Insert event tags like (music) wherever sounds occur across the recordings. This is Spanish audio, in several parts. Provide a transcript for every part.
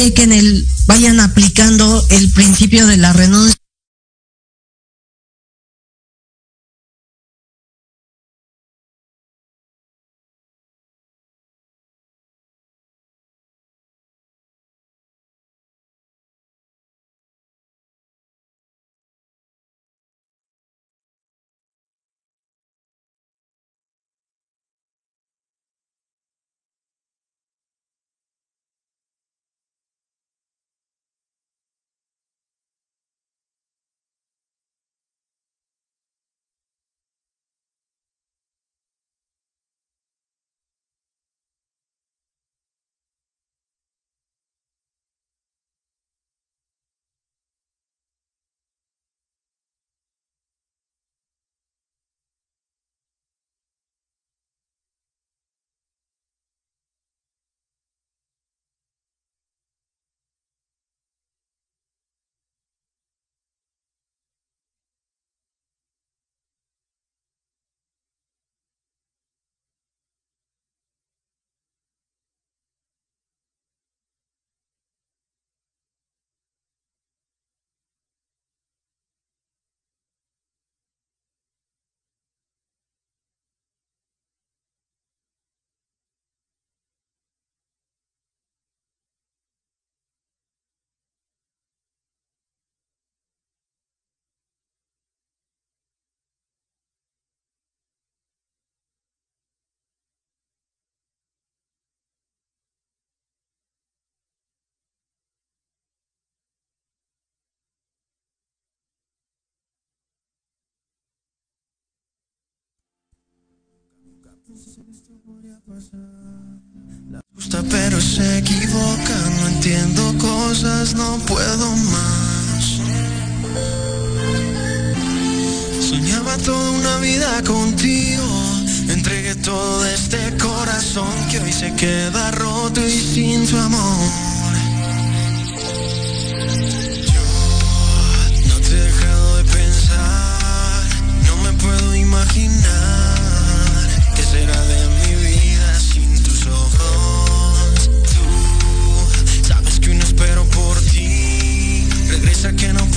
chequen el, vayan aplicando el principio de la renuncia gusta pero se equivoca, no entiendo cosas, no puedo más. Soñaba toda una vida contigo, entregué todo este corazón que hoy se queda roto y sin tu amor.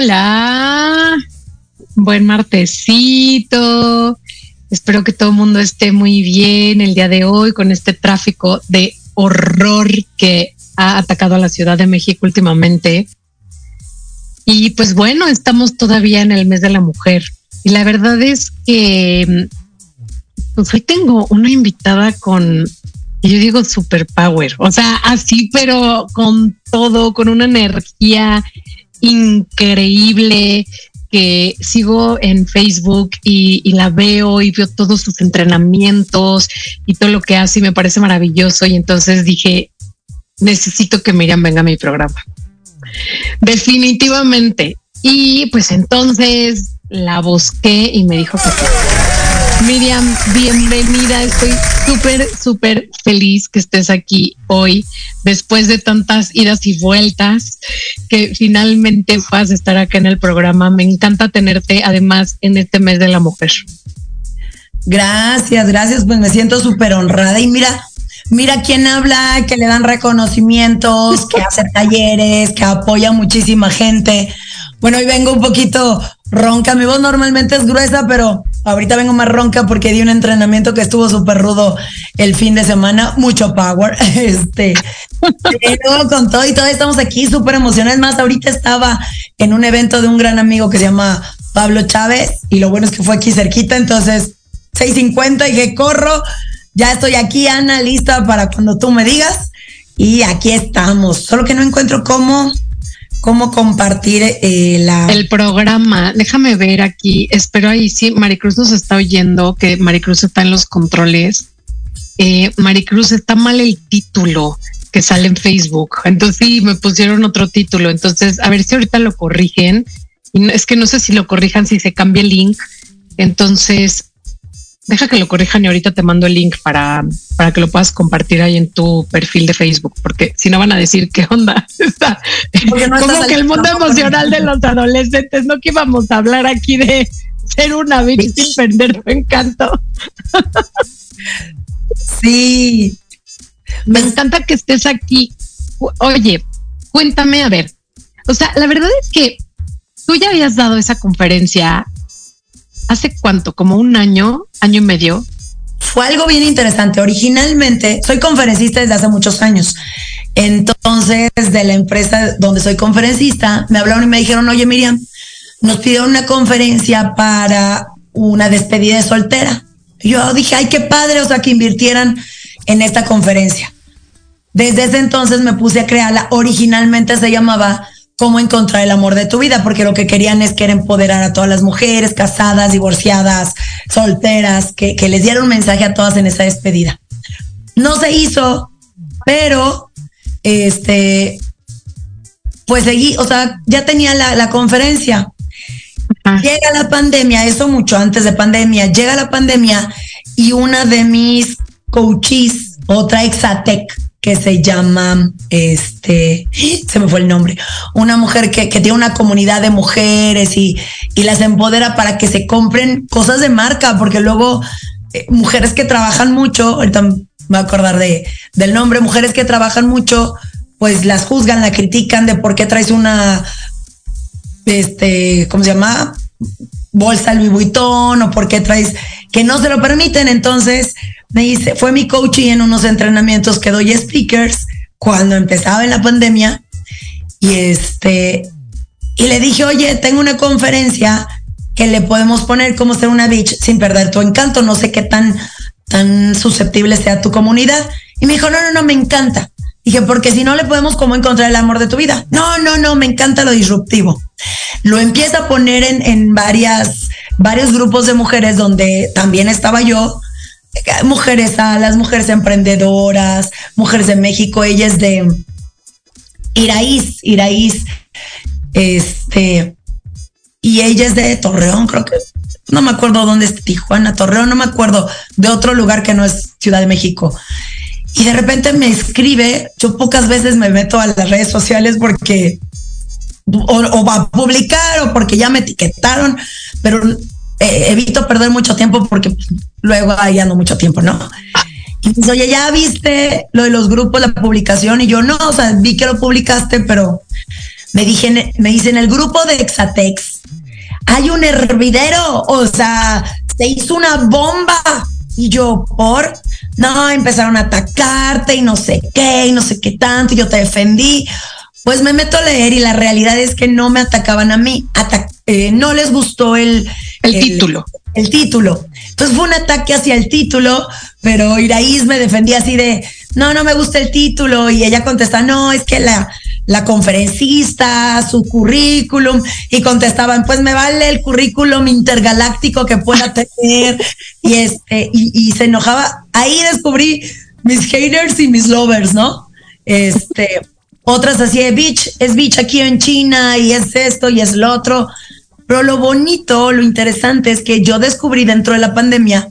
Hola. Buen martesito. Espero que todo el mundo esté muy bien el día de hoy con este tráfico de horror que ha atacado a la Ciudad de México últimamente. Y pues bueno, estamos todavía en el mes de la mujer. Y la verdad es que pues hoy tengo una invitada con, yo digo superpower, o sea, así, pero con todo, con una energía increíble que sigo en Facebook y, la veo y veo todos sus entrenamientos y todo lo que hace y me parece maravilloso. Y entonces dije, necesito que Miriam venga a mi programa. Definitivamente. Y pues entonces la busqué y me dijo que Miriam, bienvenida. Estoy súper, súper feliz que estés aquí hoy, después de tantas idas y vueltas, que finalmente vas a estar acá en el programa. Me encanta tenerte, además, en este mes de la mujer. Gracias, gracias. Pues me siento súper honrada. Y mira, mira quién habla, que le dan reconocimientos, que hace talleres, que apoya a muchísima gente. Bueno, hoy vengo un poquito ronca. Mi voz normalmente es gruesa, pero ahorita vengo más ronca porque di un entrenamiento que estuvo súper rudo el fin de semana. Mucho power. (laughs) Este, pero con todo y todo estamos aquí súper emocionados. Más, ahorita estaba en un evento de un gran amigo que se llama Pablo Chávez y lo bueno es que fue aquí cerquita. Entonces, 6:50 y que corro. Ya estoy aquí, Ana, lista para cuando tú me digas. Y aquí estamos. Solo que no encuentro cómo cómo compartir eh. El programa, déjame ver aquí, espero ahí sí, Maricruz nos está oyendo, que Maricruz está en los controles. Eh, Maricruz, está mal el título que sale en Facebook, entonces sí, me pusieron otro título, entonces a ver si ahorita lo corrigen. Es que no sé si lo corrijan, si se cambia el link. Entonces, deja que lo corrijan y ahorita te mando el link para, para que lo puedas compartir ahí en tu perfil de Facebook, porque si no van a decir qué onda (laughs) está. como que el mundo emocional de los adolescentes, no que íbamos a hablar aquí de ser una bitch sin perder tu encanto. sí. Me encanta que estés aquí. Oye, cuéntame, a ver. O sea, la verdad es que tú ya habías dado esa conferencia hace cuánto, como un año, año y medio. Fue algo bien interesante. Originalmente soy conferencista desde hace muchos años. Entonces, de la empresa donde soy conferencista, me hablaron y me dijeron, oye Miriam, nos pidieron una conferencia para una despedida de soltera. Yo dije, ay, qué padre, o sea, que invirtieran en esta conferencia. Desde ese entonces me puse a crearla. Originalmente se llamaba cómo encontrar el amor de tu vida, porque lo que querían es que empoderar a todas las mujeres casadas, divorciadas, solteras, que, les diera un mensaje a todas en esa despedida. No se hizo, pero este, pues seguí, o sea, ya tenía la, conferencia. Llega la pandemia, eso mucho antes de pandemia, llega la pandemia y una de mis coaches, otra exatec, que se llama, este, se me fue el nombre, una mujer que, tiene una comunidad de mujeres y, las empodera para que se compren cosas de marca, porque luego eh, mujeres que trabajan mucho, ahorita me voy a acordar de, del nombre, mujeres que trabajan mucho, pues las juzgan, la critican de por qué traes una, este, ¿cómo se llama? bolsa Louis Vuitton o por qué traes que no se lo permiten. Entonces me dice, fue mi coach y en unos entrenamientos que doy speakers cuando empezaba en la pandemia y este y le dije, oye, tengo una conferencia que le podemos poner como ser una bitch sin perder tu encanto. No sé qué tan, tan susceptible sea tu comunidad. Y me dijo, no, no, no, me encanta. Dije, porque si no le podemos como encontrar el amor de tu vida. No, no, no, me encanta lo disruptivo. Lo empieza a poner en, en varias, varios grupos de mujeres donde también estaba yo. Mujeres a las mujeres emprendedoras, mujeres de México, ella es de Iraíz, Iraíz, este, y ella es de Torreón, creo que, no me acuerdo dónde es Tijuana, Torreón, no me acuerdo, de otro lugar que no es Ciudad de México. Y de repente me escribe, yo pocas veces me meto a las redes sociales porque o, va a publicar o porque ya me etiquetaron, pero eh, evito perder mucho tiempo porque luego ahí ando mucho tiempo, ¿no? Y me dice, oye, ya viste lo de los grupos, la publicación, y yo no, o sea, vi que lo publicaste, pero me dije, me dice en el grupo de Exatex hay un hervidero, o sea, se hizo una bomba. Y yo, por, no, empezaron a atacarte y no sé qué, y no sé qué tanto, y yo te defendí. Pues me meto a leer y la realidad es que no me atacaban a mí, eh, no les gustó el, el, título. El título. Entonces fue un ataque hacia el título, pero Iraíz me defendía así de, no, no me gusta el título, y ella contesta, no, es que la, la conferencista, su currículum, y contestaban, pues me vale el currículum intergaláctico que pueda (laughs) tener, y este, y, se enojaba. Ahí descubrí mis haters y mis lovers, ¿no? Este, otras así de bitch, es bitch aquí en China, y es esto, y es lo otro. Pero lo bonito, lo interesante es que yo descubrí dentro de la pandemia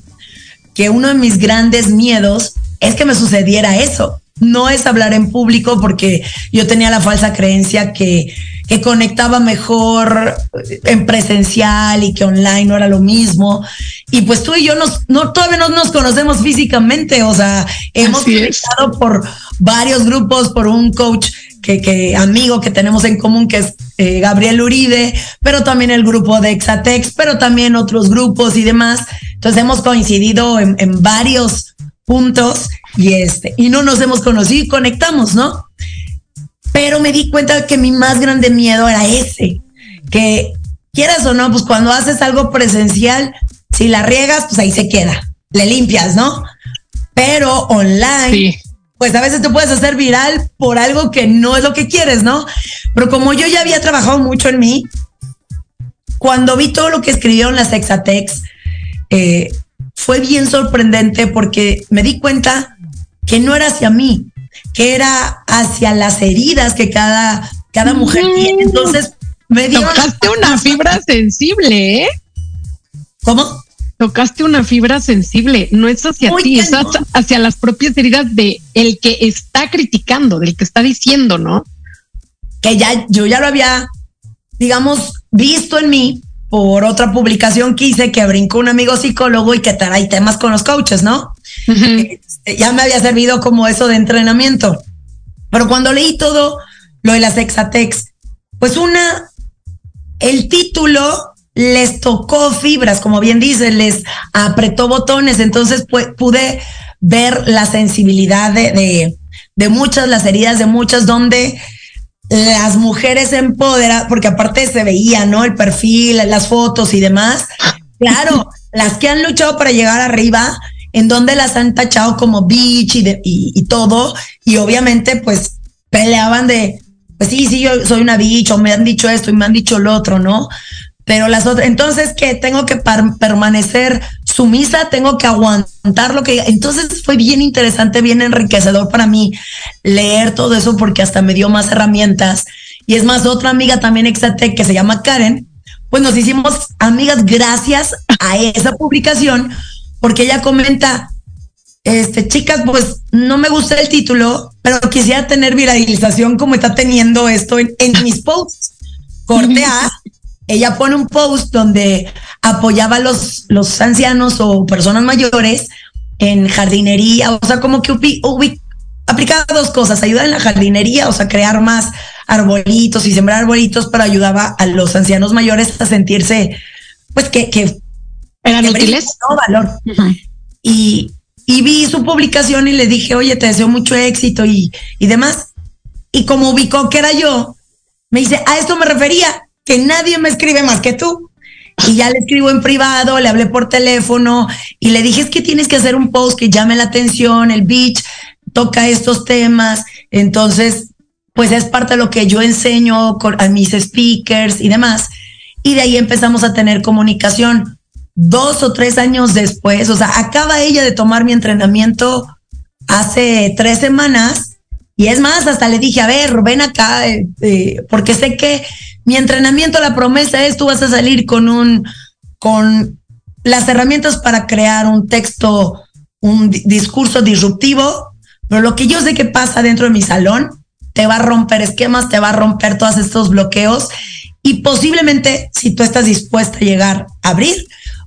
que uno de mis grandes miedos es que me sucediera eso no es hablar en público porque yo tenía la falsa creencia que, que conectaba mejor en presencial y que online no era lo mismo. Y pues tú y yo nos, no, todavía no nos conocemos físicamente, o sea, hemos conectado por varios grupos, por un coach que, que, amigo que tenemos en común, que es eh, Gabriel Uribe, pero también el grupo de Exatex, pero también otros grupos y demás. Entonces hemos coincidido en, varios puntos y este, y no nos hemos conocido y conectamos, ¿no? Pero me di cuenta que mi más grande miedo era ese, que quieras o no, pues cuando haces algo presencial, si la riegas, pues ahí se queda, le limpias, ¿no? Pero online, pues a veces te puedes hacer viral por algo que no es lo que quieres, ¿no? Pero como yo ya había trabajado mucho en mí, cuando vi todo lo que escribieron las Exatex, eh, fue bien sorprendente porque me di cuenta que no era hacia mí, que era hacia las heridas que cada, cada mujer mm. tiene. Entonces, me dio... Tocaste una fibra sensible, ¿eh? ¿Cómo? Tocaste una fibra sensible, no es hacia ti, es hacia, las propias heridas de el que está criticando, del que está diciendo, ¿no? Que ya yo ya lo había, digamos, visto en mí, por otra publicación que hice que brincó un amigo psicólogo y que trae temas con los coaches, ¿no? (laughs) Este, ya me había servido como eso de entrenamiento. Pero cuando leí todo lo de las Exatex, pues una, el título les tocó fibras, como bien dice, les apretó botones, entonces pude ver la sensibilidad de, de, de muchas, las heridas de muchas, donde las mujeres empoderadas, porque aparte se veía, ¿no? El perfil, las fotos y demás. Claro, (laughs) las que han luchado para llegar arriba, en donde las han tachado como bitch y, y, todo, y obviamente pues peleaban de, pues sí, sí, yo soy una bitch, o me han dicho esto y me han dicho lo otro, ¿no? Pero las otras, entonces que tengo que permanecer sumisa, tengo que aguantar lo que... Entonces fue bien interesante, bien enriquecedor para mí leer todo eso porque hasta me dio más herramientas. Y es más, otra amiga también exate que se llama Karen, pues nos hicimos amigas gracias a esa publicación porque ella comenta, este, chicas, pues no me gusta el título, pero quisiera tener viralización como está teniendo esto en, en mis posts. Corte A, ella pone un post donde apoyaba a los, los ancianos o personas mayores en jardinería, o sea, como que aplicaba dos cosas, ayuda en la jardinería, o sea, crear más arbolitos y sembrar arbolitos, pero ayudaba a los ancianos mayores a sentirse pues que, que eran útiles. no valor. y, y vi su publicación y le dije, oye, te deseo mucho éxito y, y demás. Y como ubicó que era yo, me dice, a esto me refería, que nadie me escribe más que tú. Y ya le escribo en privado, le hablé por teléfono y le dije, es que tienes que hacer un post que llame la atención, el beach toca estos temas. Entonces, pues es parte de lo que yo enseño a mis speakers y demás. Y de ahí empezamos a tener comunicación. Dos o tres años después, o sea, acaba ella de tomar mi entrenamiento hace tres semanas. Y es más, hasta le dije, a ver, ven acá, eh, eh, porque sé que mi entrenamiento, la promesa es, tú vas a salir con un, con las herramientas para crear un texto, un discurso disruptivo, pero lo que yo sé que pasa dentro de mi salón te va a romper esquemas, te va a romper todos estos bloqueos y posiblemente si tú estás dispuesta a llegar a abrir,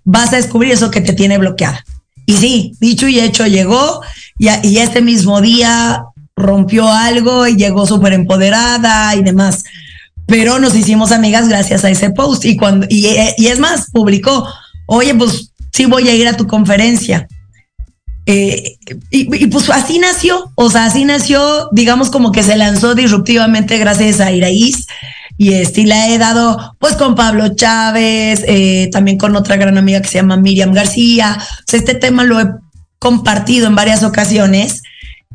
vas a descubrir eso que te tiene bloqueada. Y sí, dicho y hecho, llegó y, y este mismo día rompió algo y llegó súper empoderada y demás. Pero nos hicimos amigas gracias a ese post y cuando y, y es más, publicó, oye, pues sí voy a ir a tu conferencia. Eh, y, y, pues así nació, o sea, así nació, digamos como que se lanzó disruptivamente gracias a Iraíz y este, la he dado pues con Pablo Chávez, eh, también con otra gran amiga que se llama Miriam García. O sea, este tema lo he compartido en varias ocasiones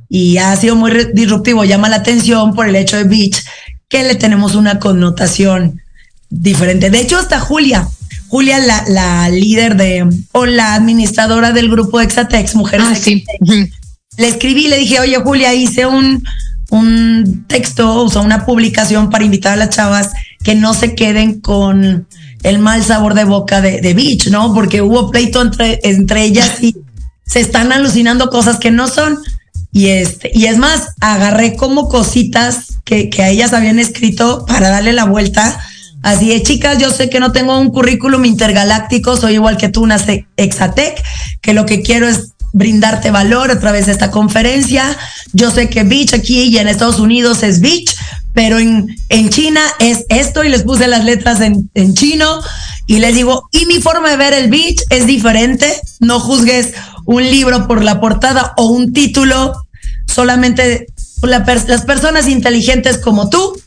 y ha sido muy disruptivo, llama la atención por el hecho de Beach, que le tenemos una connotación diferente. De hecho, hasta Julia, Julia, la, la, líder de, o la administradora del grupo Exatex, Mujeres ah, sí. le escribí, le dije, oye Julia, hice un, un texto, o sea, una publicación para invitar a las chavas que no se queden con el mal sabor de boca de, de Beach, ¿no? Porque hubo pleito entre, entre ellas y se están alucinando cosas que no son. Y este, y es más, agarré como cositas que, a ellas habían escrito para darle la vuelta Así de chicas, yo sé que no tengo un currículum intergaláctico, soy igual que tú, una Exatec, que lo que quiero es brindarte valor a través de esta conferencia. Yo sé que Beach aquí y en Estados Unidos es Beach, pero en, en China es esto y les puse las letras en, en chino y les digo, y mi forma de ver el Beach es diferente, no juzgues un libro por la portada o un título, solamente la, las personas inteligentes como tú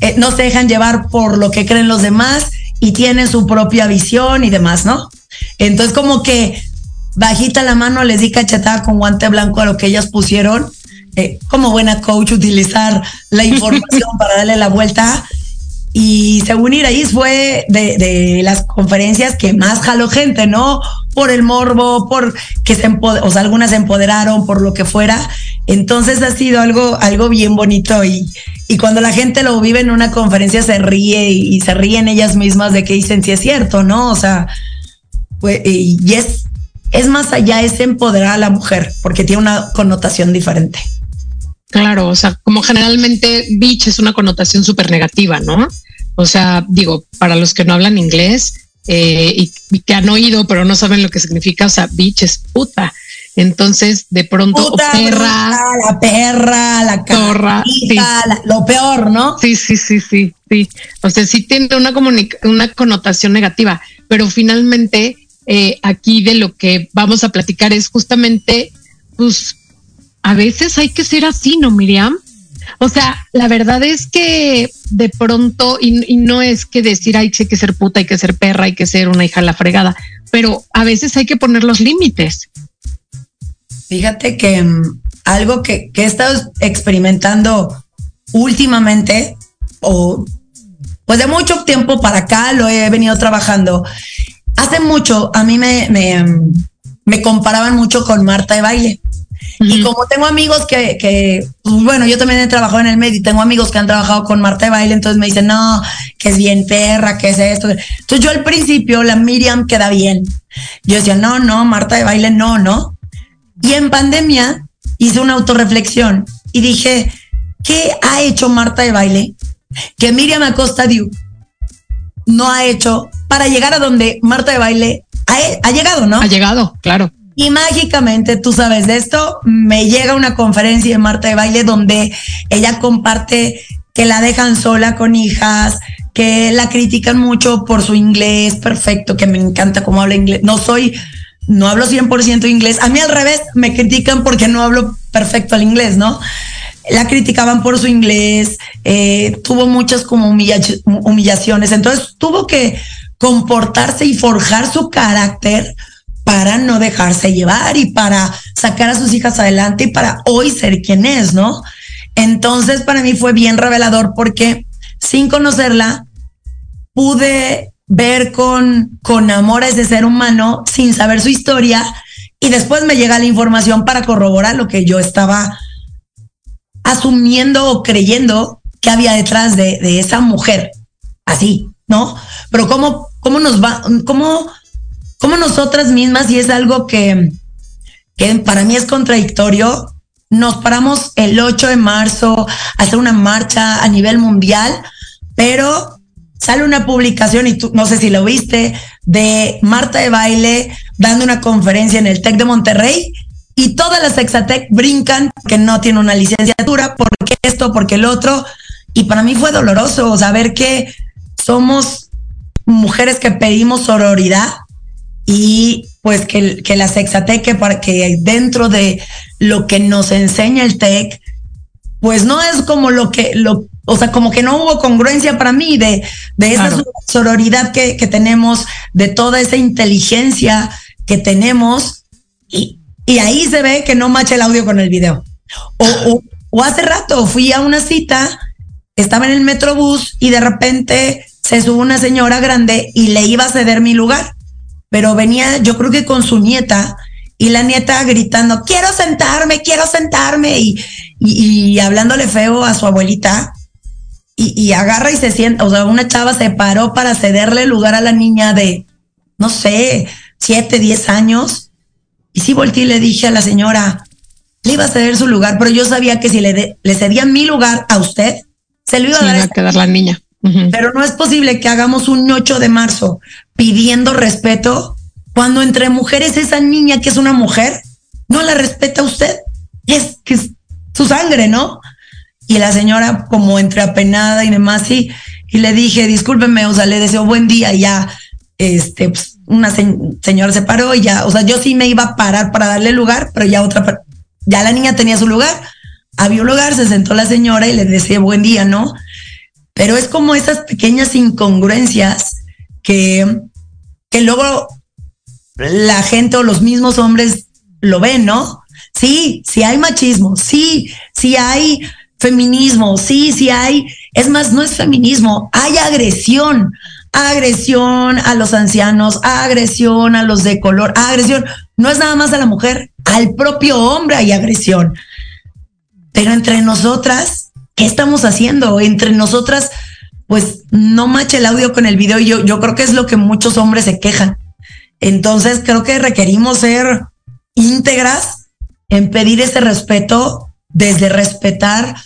eh, no se dejan llevar por lo que creen los demás y tienen su propia visión y demás, ¿no? Entonces como que bajita la mano les di cachetada con guante blanco a lo que ellas pusieron. Eh, como buena coach utilizar la (laughs) información para darle la vuelta. Y según Iraís fue de, de, las conferencias que más jaló gente, ¿no? Por el morbo, por que se o sea, algunas se empoderaron, por lo que fuera. Entonces ha sido algo, algo bien bonito y, y cuando la gente lo vive en una conferencia se ríe y, y se ríen ellas mismas de que dicen si es cierto, ¿no? O sea, pues, y es, es más allá, es empoderar a la mujer, porque tiene una connotación diferente. Claro, o sea, como generalmente bitch es una connotación súper negativa, ¿no? O sea, digo, para los que no hablan inglés eh, y, y, que han oído pero no saben lo que significa, o sea, bitch es puta. Entonces, de pronto, puta, perra, la perra, la sí. la, lo peor, ¿no? Sí, sí, sí, sí, sí. O sea, sí tiene una, una connotación negativa, pero finalmente eh, aquí de lo que vamos a platicar es justamente, pues, a veces hay que ser así, ¿no, Miriam? O sea, la verdad es que de pronto, y, y, no es que decir hay que ser puta, hay que ser perra, hay que ser una hija la fregada, pero a veces hay que poner los límites. Fíjate que um, algo que, que, he estado experimentando últimamente, o pues de mucho tiempo para acá lo he venido trabajando. Hace mucho a mí me, me, me comparaban mucho con Marta de baile. Uh -huh. Y como tengo amigos que, que pues bueno, yo también he trabajado en el medio y tengo amigos que han trabajado con Marta de baile, entonces me dicen, no, que es bien perra, que es esto. Entonces yo al principio, la Miriam queda bien. Yo decía, no, no, Marta de baile, no, no. Y en pandemia hice una autorreflexión y dije, ¿qué ha hecho Marta de baile que Miriam Acosta Diu no ha hecho para llegar a donde Marta de baile ha, ha llegado, ¿no? Ha llegado, claro. Y mágicamente, tú sabes de esto, me llega una conferencia de Marta de Baile donde ella comparte que la dejan sola con hijas, que la critican mucho por su inglés perfecto, que me encanta cómo habla inglés. No soy, no hablo 100% inglés. A mí al revés, me critican porque no hablo perfecto el inglés, ¿no? La criticaban por su inglés, eh, tuvo muchas como humillaciones, entonces tuvo que comportarse y forjar su carácter para no dejarse llevar y para sacar a sus hijas adelante y para hoy ser quien es, ¿no? Entonces para mí fue bien revelador porque sin conocerla pude ver con, con amor a ese ser humano sin saber su historia y después me llega la información para corroborar lo que yo estaba asumiendo o creyendo que había detrás de, de esa mujer. Así, ¿no? Pero cómo, cómo nos va, cómo como nosotras mismas, y es algo que, que para mí es contradictorio, nos paramos el 8 de marzo a hacer una marcha a nivel mundial, pero sale una publicación, y tú no sé si lo viste, de Marta de Baile dando una conferencia en el TEC de Monterrey y todas las Exatec brincan que no tiene una licenciatura, porque esto, porque el otro. Y para mí fue doloroso saber que somos mujeres que pedimos sororidad y pues que, que la Sexatec, para que dentro de lo que nos enseña el TEC, pues no es como lo que, lo, o sea, como que no hubo congruencia para mí de, de esa sororidad que, que, tenemos, de toda esa inteligencia que tenemos, y, y ahí se ve que no macha el audio con el video. O, o, o hace rato fui a una cita, estaba en el metrobús y de repente se sube una señora grande y le iba a ceder mi lugar. Pero venía yo creo que con su nieta y la nieta gritando, quiero sentarme, quiero sentarme y, y, hablándole feo a su abuelita y, agarra y se sienta, o sea, una chava se paró para cederle lugar a la niña de, no sé, siete, diez años. Y sí volteé y le dije a la señora, le iba a ceder su lugar, pero yo sabía que si le, le cedía mi lugar a usted, se lo iba a dar. a quedar la niña. Pero no es posible que hagamos un 8 de marzo pidiendo respeto cuando entre mujeres esa niña que es una mujer no la respeta usted. Es que es su sangre, ¿no? Y la señora como entre apenada y demás, y, y le dije, discúlpeme, o sea, le deseo buen día y ya, este, pues, una señora se paró y ya, o sea, yo sí me iba a parar para darle lugar, pero ya otra, ya la niña tenía su lugar, había un lugar, se sentó la señora y le decía buen día, ¿no? Pero es como esas pequeñas incongruencias que, que luego la gente o los mismos hombres lo ven, ¿no? Sí, sí hay machismo, sí, sí hay feminismo, sí, sí hay, es más, no es feminismo, hay agresión, agresión a los ancianos, agresión a los de color, agresión, no es nada más a la mujer, al propio hombre hay agresión. Pero entre nosotras ¿qué estamos haciendo? Entre nosotras, pues no mache el audio con el video. Yo, yo creo que es lo que muchos hombres se quejan. Entonces creo que requerimos ser íntegras en pedir ese respeto desde respetar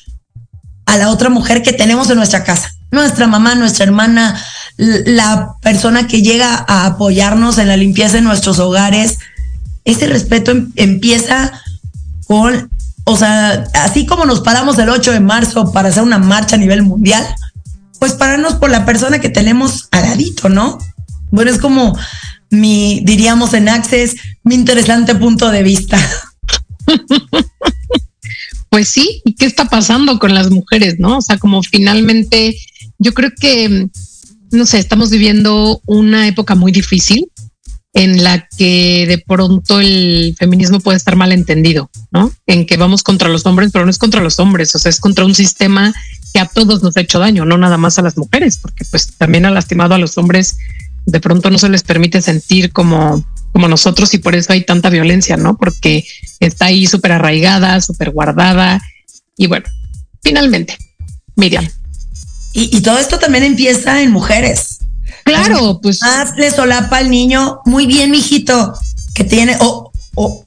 a la otra mujer que tenemos en nuestra casa, nuestra mamá, nuestra hermana, la persona que llega a apoyarnos en la limpieza de nuestros hogares. Ese respeto em, empieza con o sea, así como nos paramos el 8 de marzo para hacer una marcha a nivel mundial, pues pararnos por la persona que tenemos al ladito, ¿no? Bueno, es como mi, diríamos en Access, mi interesante punto de vista. (laughs) Pues sí, ¿y qué está pasando con las mujeres, no? O sea, como finalmente, yo creo que, no sé, estamos viviendo una época muy difícil en la que de pronto el feminismo puede estar mal entendido, ¿no? En que vamos contra los hombres, pero no es contra los hombres, o sea, es contra un sistema que a todos nos ha hecho daño, no nada más a las mujeres, porque pues también ha lastimado a los hombres, de pronto no se les permite sentir como, como nosotros y por eso hay tanta violencia, ¿no? Porque está ahí súper arraigada, súper guardada. Y bueno, finalmente, Miriam. Y, y todo esto también empieza en mujeres Claro, pues. Más le solapa al niño, muy bien, mijito, que tiene, o, o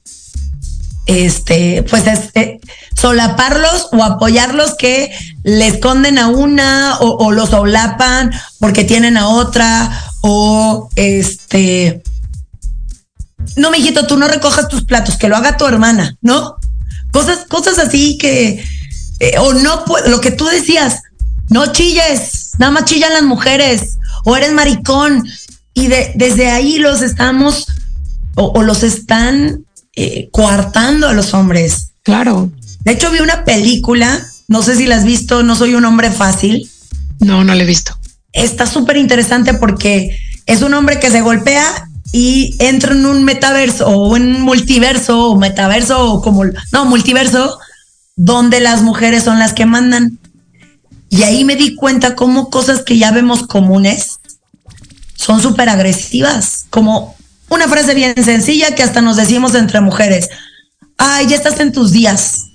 este, pues eh, solaparlos o apoyarlos que le esconden a una o, o los solapan porque tienen a otra, o este. No, mijito, tú no recojas tus platos, que lo haga tu hermana, ¿no? Cosas, cosas así que, eh, o no, lo que tú decías, no chilles, nada más chillan las mujeres, o eres maricón. Y de, desde ahí los estamos, o, los están eh, coartando a los hombres. Claro. De hecho, vi una película, no sé si la has visto, No soy un hombre fácil. No, no la he visto. Está súper interesante porque es un hombre que se golpea y entra en un metaverso o un multiverso o metaverso o como, no, multiverso, donde las mujeres son las que mandan. Y ahí me di cuenta cómo cosas que ya vemos comunes son súper agresivas, como una frase bien sencilla que hasta nos decimos entre mujeres, ay, ya estás en tus días,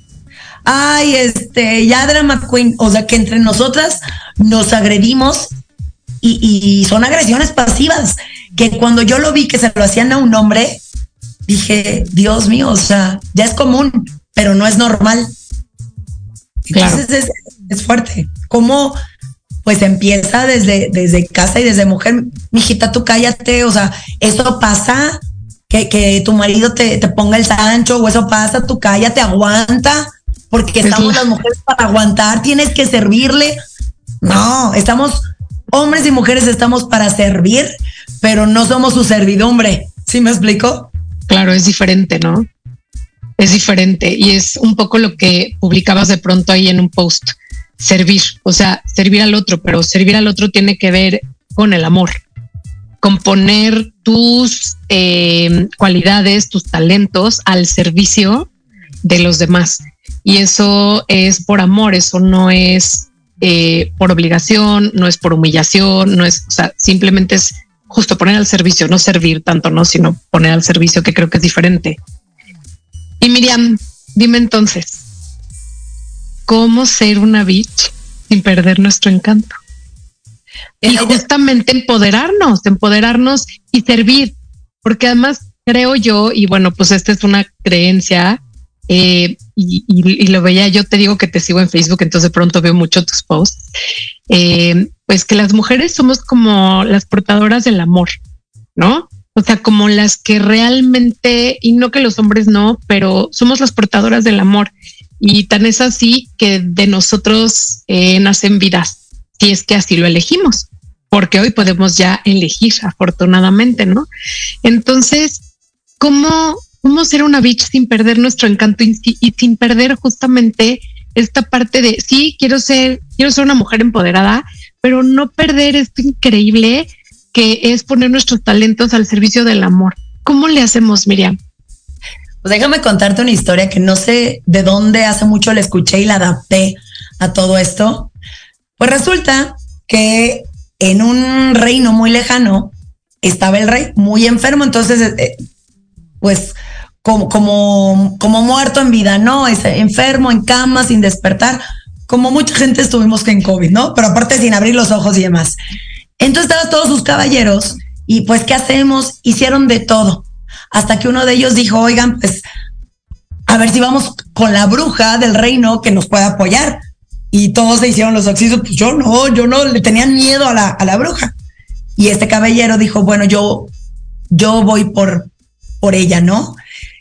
ay, este, ya drama queen, o sea que entre nosotras nos agredimos y, son agresiones pasivas, que cuando yo lo vi que se lo hacían a un hombre, dije, Dios mío, o sea, ya es común, pero no es normal. Entonces es, fuerte. ¿Cómo pues empieza desde, desde casa y desde mujer? Mijita, tú cállate, o sea, eso pasa, que, que tu marido te, te, ponga el sancho, o eso pasa, tú cállate, aguanta, porque estamos las mujeres para aguantar, tienes que servirle. No, estamos hombres y mujeres estamos para servir, pero no somos su servidumbre. ¿Sí me explico? Claro, es diferente, ¿no? Es diferente y es un poco lo que publicabas de pronto ahí en un post. Servir, o sea, servir al otro, pero servir al otro tiene que ver con el amor, con poner tus eh, cualidades, tus talentos al servicio de los demás. Y eso es por amor, eso no es eh, por obligación, no es por humillación, no es, o sea, simplemente es justo poner al servicio, no servir tanto, no, sino poner al servicio, que creo que es diferente. Y Miriam, dime entonces, ¿cómo ser una bitch sin perder nuestro encanto? Y justamente empoderarnos, empoderarnos y servir, porque además creo yo, y bueno, pues esta es una creencia eh, y, lo veía, yo te digo que te sigo en Facebook, entonces pronto veo mucho tus posts, eh, pues que las mujeres somos como las portadoras del amor, ¿no? O sea, como las que realmente, y no que los hombres no, pero somos las portadoras del amor. Y tan es así que de nosotros eh, nacen vidas, si es que así lo elegimos, porque hoy podemos ya elegir, afortunadamente, ¿no? Entonces, ¿cómo, cómo ser una bitch sin perder nuestro encanto y, sin perder justamente esta parte de sí, quiero ser, quiero ser una mujer empoderada, pero no perder esto increíble que es poner nuestros talentos al servicio del amor. ¿Cómo le hacemos, Miriam? Pues déjame contarte una historia que no sé de dónde hace mucho la escuché y la adapté a todo esto. Pues resulta que en un reino muy lejano estaba el rey muy enfermo, entonces, eh, pues como, como, como muerto en vida, ¿no? Es enfermo, en cama, sin despertar, como mucha gente estuvimos que en COVID, ¿no? Pero aparte sin abrir los ojos y demás. Entonces estaban todos sus caballeros y pues, ¿qué hacemos? Hicieron de todo. Hasta que uno de ellos dijo, oigan, pues, a ver si vamos con la bruja del reino que nos pueda apoyar. Y todos se hicieron los oxisos, pues yo no, yo no, le tenían miedo a la, a la bruja. Y este caballero dijo, bueno, yo, yo voy por, por ella, ¿no?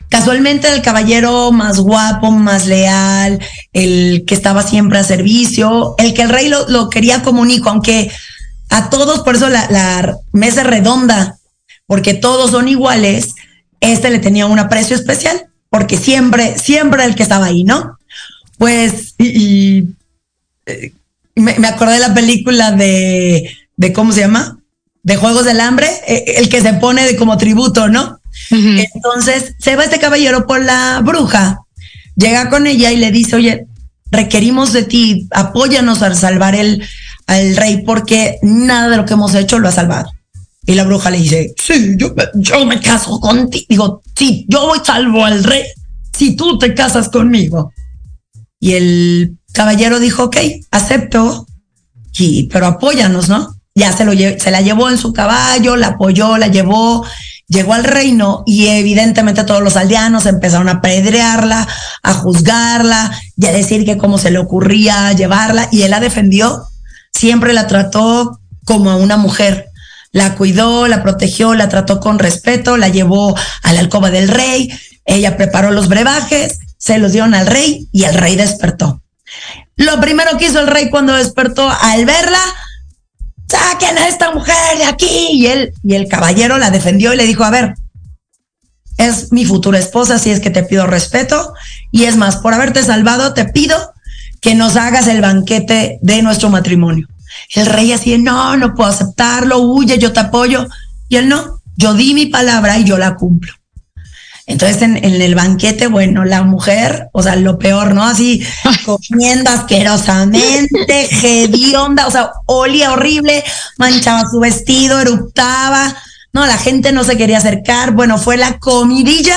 Casualmente el caballero más guapo, más leal, el que estaba siempre a servicio, el que el rey lo, quería como un hijo, aunque a todos, por eso la, mesa redonda, porque todos son iguales, este le tenía un aprecio especial, porque siempre, siempre el que estaba ahí, ¿no? Pues, y, eh, me, me, acordé de la película de, de, ¿cómo se llama? De Juegos del Hambre, eh, el que se pone de como tributo, ¿no? Entonces se va este caballero por la bruja, llega con ella y le dice, oye, requerimos de ti, apóyanos a salvar el, al rey porque nada de lo que hemos hecho lo ha salvado. Y la bruja le dice, sí, yo, yo me caso contigo. Digo, sí, yo voy salvo al rey si tú te casas conmigo. Y el caballero dijo, ok, acepto, y, pero apóyanos, ¿no? Ya se, lo se la llevó en su caballo, la apoyó, la llevó, llegó al reino y evidentemente todos los aldeanos empezaron a apedrearla, a juzgarla y a decir que cómo se le ocurría llevarla y él la defendió, siempre la trató como a una mujer. La cuidó, la protegió, la trató con respeto, la llevó a la alcoba del rey, ella preparó los brebajes, se los dieron al rey y el rey despertó. Lo primero que hizo el rey cuando despertó al verla, saquen a esta mujer de aquí. Y él, y el caballero la defendió y le dijo, a ver, es mi futura esposa, así es que te pido respeto. Y es más, por haberte salvado, te pido que nos hagas el banquete de nuestro matrimonio. El rey así, no, no puedo aceptarlo, huye, yo te apoyo. Y él no, yo di mi palabra y yo la cumplo. Entonces en, el banquete, bueno, la mujer, o sea, lo peor, ¿no? Así comiendo asquerosamente, (laughs) hedionda, o sea, olía horrible, manchaba su vestido, eruptaba, no, la gente no se quería acercar, bueno, fue la comidilla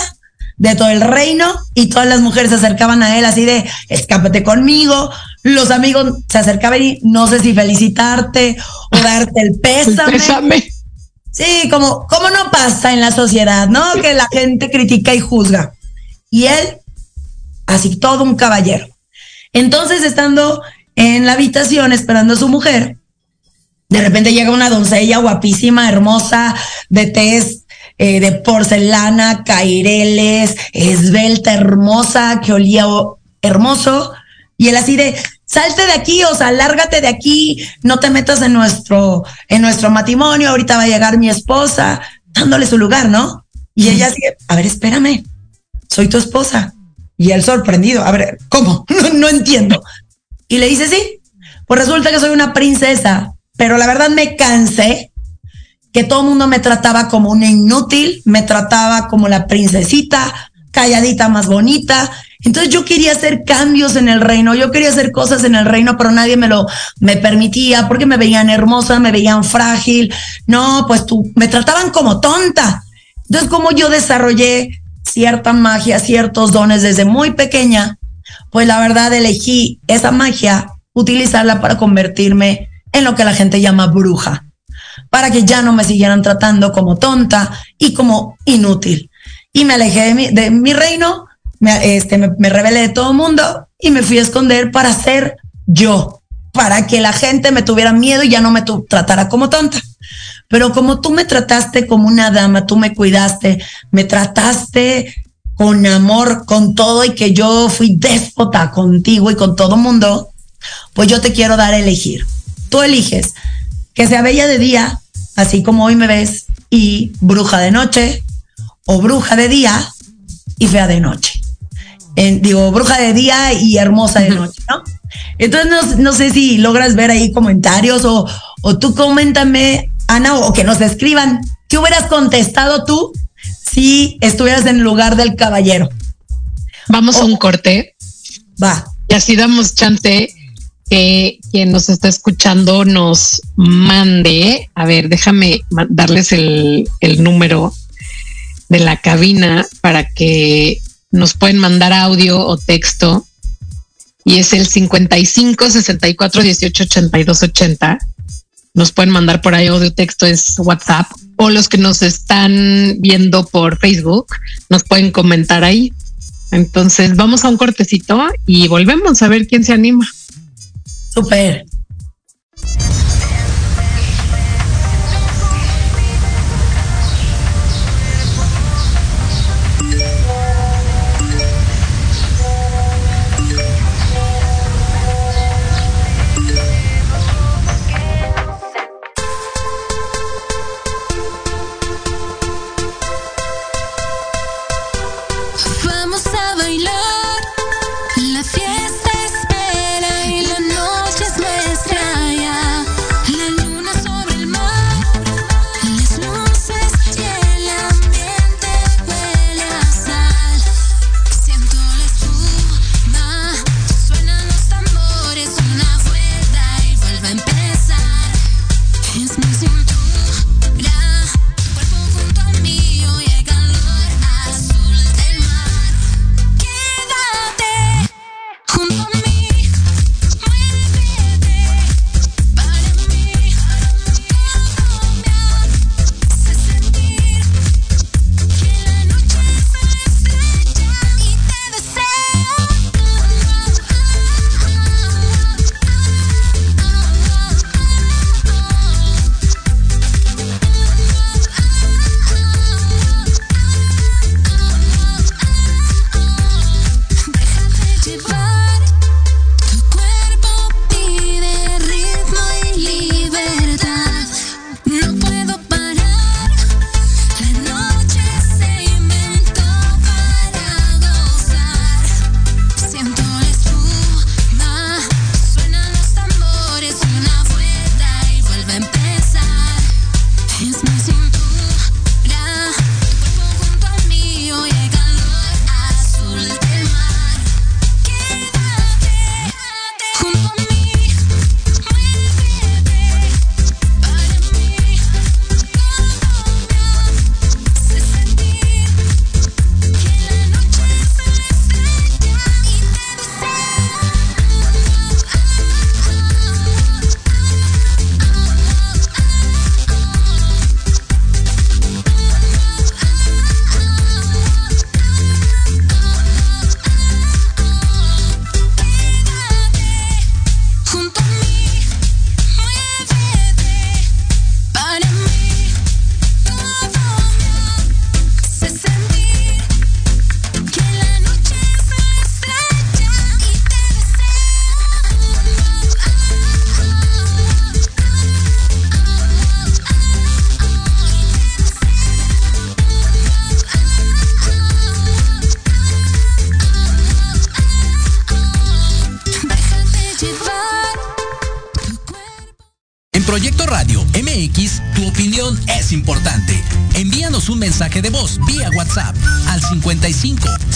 de todo el reino y todas las mujeres se acercaban a él así de, escápate conmigo, los amigos se acercaban y no sé si felicitarte o darte el (laughs) pésame. pésame. Sí, como, como no pasa en la sociedad, ¿no? Que la gente critica y juzga. Y él, así todo un caballero. Entonces, estando en la habitación esperando a su mujer, de repente llega una doncella guapísima, hermosa, de tez eh, de porcelana, caireles, esbelta, hermosa, que olía hermoso. Y él así de, salte de aquí, o sea, lárgate de aquí, no te metas en nuestro, en nuestro matrimonio, ahorita va a llegar mi esposa, dándole su lugar, ¿no? Y ella así, a ver, espérame, soy tu esposa. Y él sorprendido, a ver, ¿cómo? (laughs) No, no entiendo. Y le dice, sí, pues resulta que soy una princesa, pero la verdad me cansé que todo el mundo me trataba como una inútil, me trataba como la princesita, calladita más bonita. Entonces yo quería hacer cambios en el reino, yo quería hacer cosas en el reino, pero nadie me lo me permitía porque me veían hermosa, me veían frágil. No, pues tú me trataban como tonta. Entonces como yo desarrollé cierta magia, ciertos dones desde muy pequeña, pues la verdad elegí esa magia, utilizarla para convertirme en lo que la gente llama bruja, para que ya no me siguieran tratando como tonta y como inútil. Y me alejé de mi, de mi reino, me, este, me, me rebelé de todo mundo y me fui a esconder para ser yo, para que la gente me tuviera miedo y ya no me tratara como tonta. Pero como tú me trataste como una dama, tú me cuidaste, me trataste con amor, con todo y que yo fui déspota contigo y con todo mundo, pues yo te quiero dar a elegir. Tú eliges que sea bella de día, así como hoy me ves, y bruja de noche, o bruja de día y fea de noche. Digo, bruja de día y hermosa de noche, ¿no? Entonces no, sé si logras ver ahí comentarios o, o tú coméntame, Ana, o que nos escriban, ¿qué hubieras contestado tú si estuvieras en el lugar del caballero? Vamos a un corte. Va. Y así damos chance que quien nos está escuchando nos mande, a ver, déjame darles el, número de la cabina para que nos pueden mandar audio o texto y es el 55 64 18 82 80. Nos pueden mandar por ahí audio texto, es WhatsApp o los que nos están viendo por Facebook nos pueden comentar ahí. Entonces vamos a un cortecito y volvemos a ver quién se anima. Super.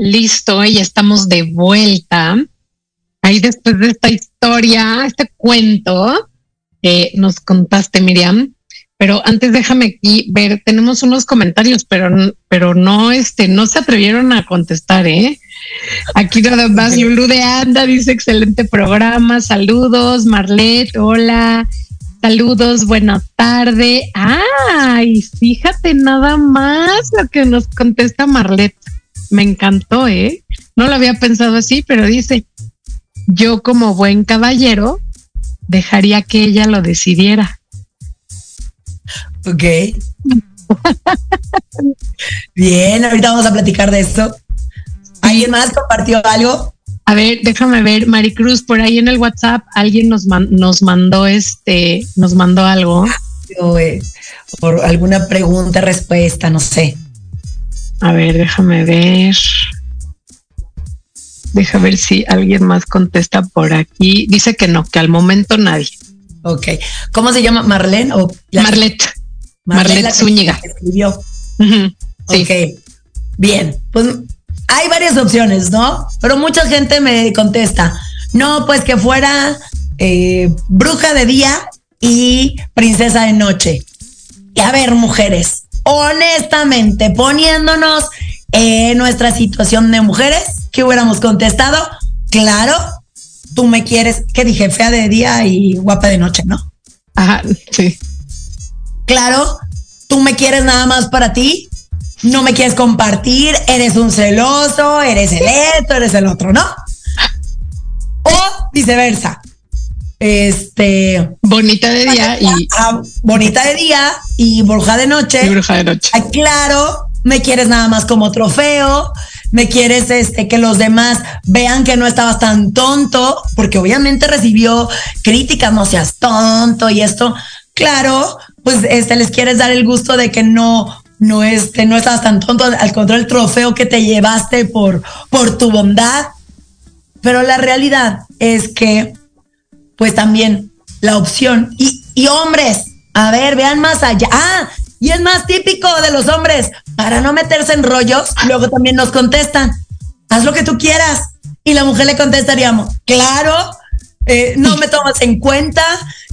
Listo, y estamos de vuelta. Ahí después de esta historia, este cuento que nos contaste, Miriam. Pero antes déjame aquí ver, tenemos unos comentarios, pero, pero no, este, no se atrevieron a contestar, ¿eh? Aquí nada más, Lulu de Anda dice excelente programa, saludos, Marlet, hola, saludos, buena tarde. Ay, fíjate nada más lo que nos contesta Marlet me encantó, ¿eh? No lo había pensado así, pero dice, yo como buen caballero dejaría que ella lo decidiera. Ok. Bien, ahorita vamos a platicar de esto. ¿Alguien más compartió algo? A ver, déjame ver, Maricruz, por ahí en el WhatsApp alguien nos, nos mandó este, nos mandó algo. Por alguna pregunta, respuesta, no sé. A ver, déjame ver. Deja ver si alguien más contesta por aquí. Dice que no, que al momento nadie. Ok. ¿Cómo se llama? ¿Marlene o Marlet? Marlet Zúñiga. Escribió. Ok. Bien. Pues hay varias opciones, ¿no? Pero mucha gente me contesta. No, pues que fuera eh, bruja de día y princesa de noche. Y a ver, mujeres, honestamente, poniéndonos en nuestra situación de mujeres, ¿qué hubiéramos contestado? Claro, tú me quieres, ¿qué dije? Fea de día y guapa de noche, ¿no? Ajá, sí. Claro, tú me quieres nada más para ti, no me quieres compartir, eres un celoso, eres el esto, eres el otro, ¿no? O viceversa. Este. Bonita de día y. bonita de día y bruja de noche. Y bruja de noche. claro, me quieres nada más como trofeo. Me quieres este que los demás vean que no estabas tan tonto, porque obviamente recibió críticas, no seas tonto y esto. Claro, pues este les quieres dar el gusto de que no no este no estabas tan tonto, al contrario el trofeo que te llevaste por por tu bondad. Pero la realidad es que pues también la opción. Y, y hombres, a ver, vean más allá. Ah, y es más típico de los hombres, para no meterse en rollos, luego también nos contestan, haz lo que tú quieras. Y la mujer le contestaríamos, claro, eh, no me tomas en cuenta,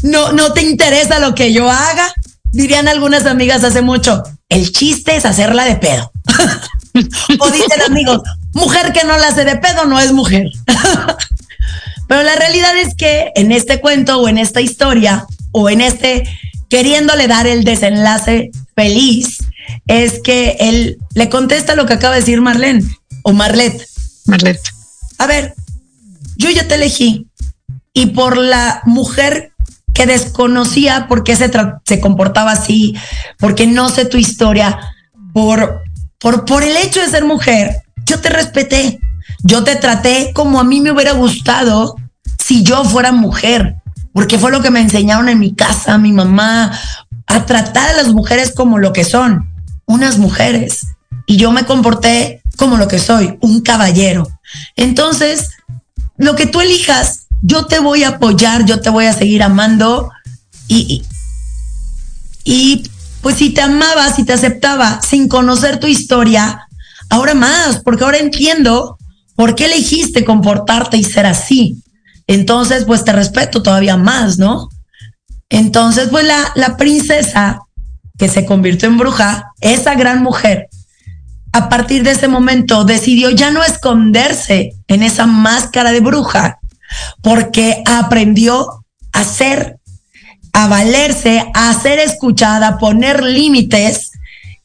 no, no te interesa lo que yo haga. Dirían algunas amigas hace mucho, el chiste es hacerla de pedo. (laughs) o dicen amigos, mujer que no la hace de pedo no es mujer. (laughs) Pero la realidad es que en este cuento o en esta historia o en este queriéndole dar el desenlace feliz, es que él le contesta lo que acaba de decir Marlene o Marlet. Marlet. A ver, yo ya te elegí y por la mujer que desconocía por qué se, se comportaba así, porque no sé tu historia, por, por, por el hecho de ser mujer, yo te respeté. Yo te traté como a mí me hubiera gustado si yo fuera mujer, porque fue lo que me enseñaron en mi casa, mi mamá, a tratar a las mujeres como lo que son, unas mujeres. Y yo me comporté como lo que soy, un caballero. Entonces, lo que tú elijas, yo te voy a apoyar, yo te voy a seguir amando y, y pues si te amaba, si te aceptaba sin conocer tu historia, ahora más, porque ahora entiendo ¿Por qué elegiste comportarte y ser así? Entonces, pues te respeto todavía más, ¿no? Entonces, pues la, la princesa que se convirtió en bruja, esa gran mujer, a partir de ese momento decidió ya no esconderse en esa máscara de bruja, porque aprendió a ser, a valerse, a ser escuchada, a poner límites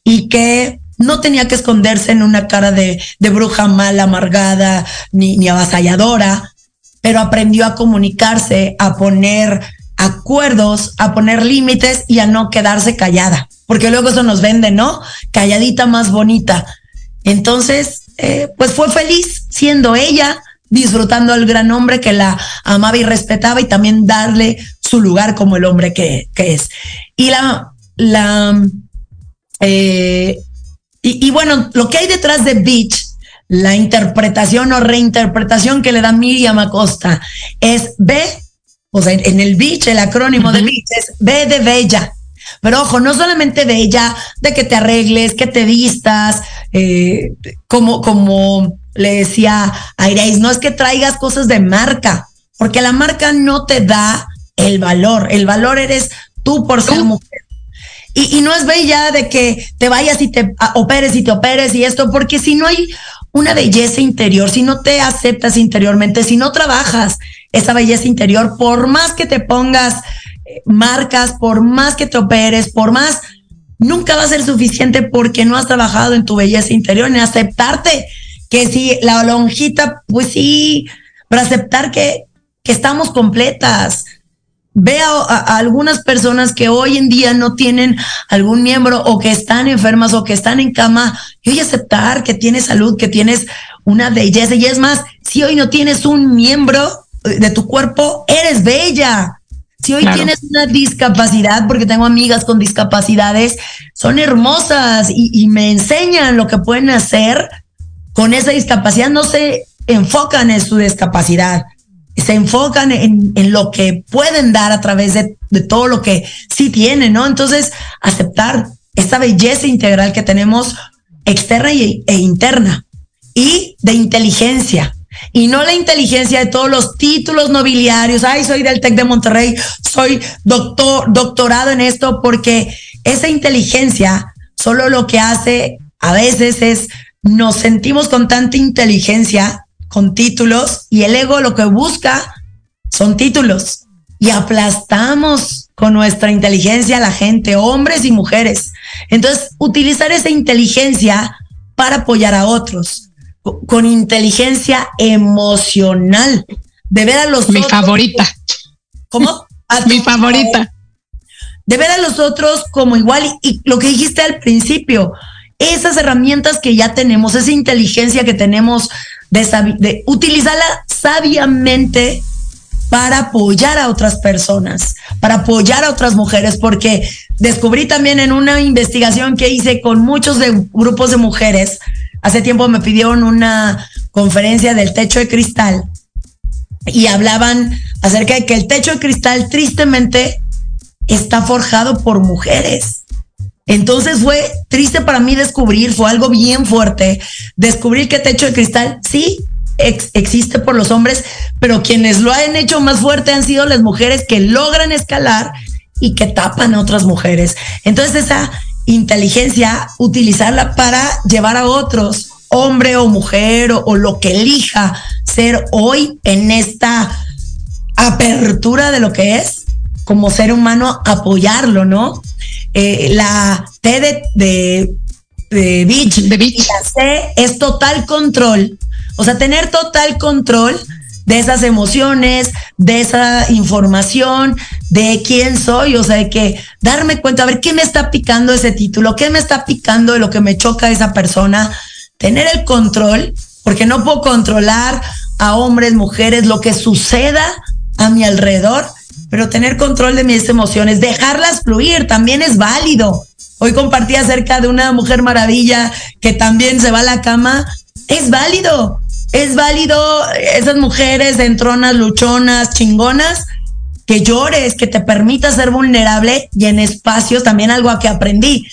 y que no tenía que esconderse en una cara de, bruja mala, amargada, ni, ni avasalladora, pero aprendió a comunicarse, a poner acuerdos, a poner límites y a no quedarse callada. porque luego eso nos vende, ¿no? Calladita más bonita. Entonces, eh, pues fue feliz siendo ella, disfrutando al gran hombre que la amaba y respetaba y también darle su lugar como el hombre que, que es. Y la, la, eh, y, y, bueno, lo que hay detrás de Beach, la interpretación o reinterpretación que le da Miriam Acosta es B, o sea, en el Beach, el acrónimo uh -huh. de Beach es B de Bella. Pero ojo, no solamente bella, de que te arregles, que te vistas, eh, como, como le decía a Irais, no es que traigas cosas de marca, porque la marca no te da el valor, el valor eres tú por ser mujer. Y, no es bella de que te vayas y te operes y te operes y esto, porque si no hay una belleza interior, si no te aceptas interiormente, si no trabajas esa belleza interior, por más que te pongas marcas, por más que te operes, por más, nunca va a ser suficiente porque no has trabajado en tu belleza interior, en aceptarte que si la lonjita, pues sí, pero aceptar que, que estamos completas. Veo a, a, algunas personas que hoy en día no tienen algún miembro o que están enfermas o que están en cama y hoy aceptar que tienes salud, que tienes una belleza y es más, si hoy no tienes un miembro de tu cuerpo, eres bella. Si hoy claro. tienes una discapacidad, porque tengo amigas con discapacidades, son hermosas y, y, me enseñan lo que pueden hacer con esa discapacidad. No se enfocan en su discapacidad, se enfocan en, en lo que pueden dar a través de, de, todo lo que sí tienen, ¿no? Entonces, aceptar esta belleza integral que tenemos externa e interna y de inteligencia y no la inteligencia de todos los títulos nobiliarios. Ay, soy del TEC de Monterrey, soy doctor, doctorado en esto, porque esa inteligencia solo lo que hace a veces es nos sentimos con tanta inteligencia, con títulos, y el ego lo que busca son títulos. Y aplastamos con nuestra inteligencia a la gente, hombres y mujeres. Entonces, utilizar esa inteligencia para apoyar a otros con inteligencia emocional. De ver a los Mi otros. favorita. ¿Cómo? Mi favorita. De ver a los otros como igual y, y, lo que dijiste al principio, esas herramientas que ya tenemos, esa inteligencia que tenemos de, utilizarla sabiamente para apoyar a otras personas, para apoyar a otras mujeres, porque descubrí también en una investigación que hice con muchos de grupos de mujeres, Hace tiempo me pidieron una conferencia del techo de cristal y hablaban acerca de que el techo de cristal tristemente está forjado por mujeres. Entonces fue triste para mí descubrir, fue algo bien fuerte, descubrir que techo de cristal sí ex existe por los hombres, pero quienes lo han hecho más fuerte han sido las mujeres que logran escalar y que tapan a otras mujeres. Entonces esa inteligencia, utilizarla para llevar a otros, hombre o mujer o, lo que elija ser hoy en esta apertura de lo que es como ser humano, apoyarlo, ¿no? Eh, la T de, de, de Beach, de Beach. la C es total control, o sea, tener total control de esas emociones, de esa información, de quién soy, o sea, de que darme cuenta, a ver, ¿qué me está picando ese título? ¿Qué me está picando de lo que me choca esa persona? Tener el control, porque no puedo controlar a hombres, mujeres, lo que suceda a mi alrededor, pero tener control de mis emociones, dejarlas fluir, también es válido. Hoy compartí acerca de una mujer maravilla que también se va a la cama, es válido, es válido esas mujeres entronas, luchonas, chingonas, que llores, que te permita ser vulnerable y en espacios, también algo a que aprendí,